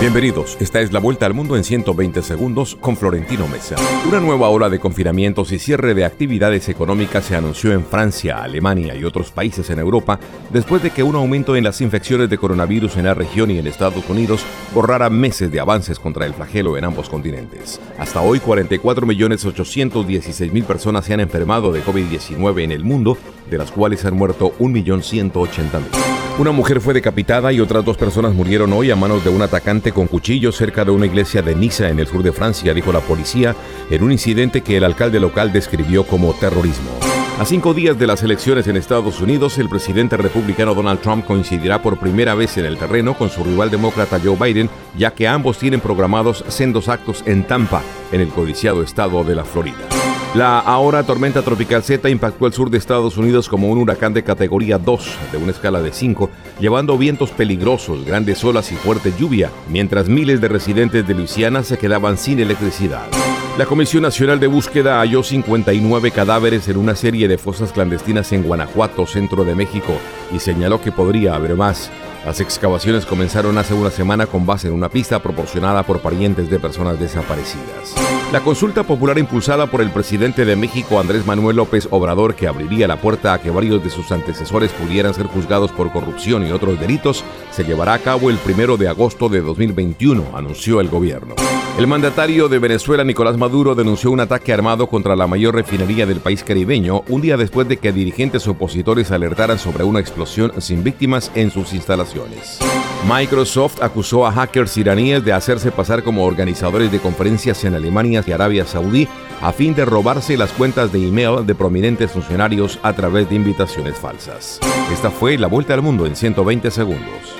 Bienvenidos, esta es la vuelta al mundo en 120 segundos con Florentino Mesa. Una nueva ola de confinamientos y cierre de actividades económicas se anunció en Francia, Alemania y otros países en Europa después de que un aumento en las infecciones de coronavirus en la región y en Estados Unidos borrara meses de avances contra el flagelo en ambos continentes. Hasta hoy 44.816.000 personas se han enfermado de COVID-19 en el mundo, de las cuales han muerto 1.180.000. Una mujer fue decapitada y otras dos personas murieron hoy a manos de un atacante con cuchillo cerca de una iglesia de Niza en el sur de Francia, dijo la policía, en un incidente que el alcalde local describió como terrorismo. A cinco días de las elecciones en Estados Unidos, el presidente republicano Donald Trump coincidirá por primera vez en el terreno con su rival demócrata Joe Biden, ya que ambos tienen programados sendos actos en Tampa, en el codiciado estado de la Florida. La ahora tormenta tropical Z impactó el sur de Estados Unidos como un huracán de categoría 2 de una escala de 5, llevando vientos peligrosos, grandes olas y fuerte lluvia, mientras miles de residentes de Luisiana se quedaban sin electricidad. La Comisión Nacional de Búsqueda halló 59 cadáveres en una serie de fosas clandestinas en Guanajuato, centro de México, y señaló que podría haber más. Las excavaciones comenzaron hace una semana con base en una pista proporcionada por parientes de personas desaparecidas. La consulta popular impulsada por el presidente de México, Andrés Manuel López Obrador, que abriría la puerta a que varios de sus antecesores pudieran ser juzgados por corrupción y otros delitos, se llevará a cabo el primero de agosto de 2021, anunció el gobierno. El mandatario de Venezuela, Nicolás Maduro, denunció un ataque armado contra la mayor refinería del país caribeño un día después de que dirigentes opositores alertaran sobre una explosión sin víctimas en sus instalaciones. Microsoft acusó a hackers iraníes de hacerse pasar como organizadores de conferencias en Alemania y Arabia Saudí a fin de robarse las cuentas de email de prominentes funcionarios a través de invitaciones falsas. Esta fue la vuelta al mundo en 120 segundos.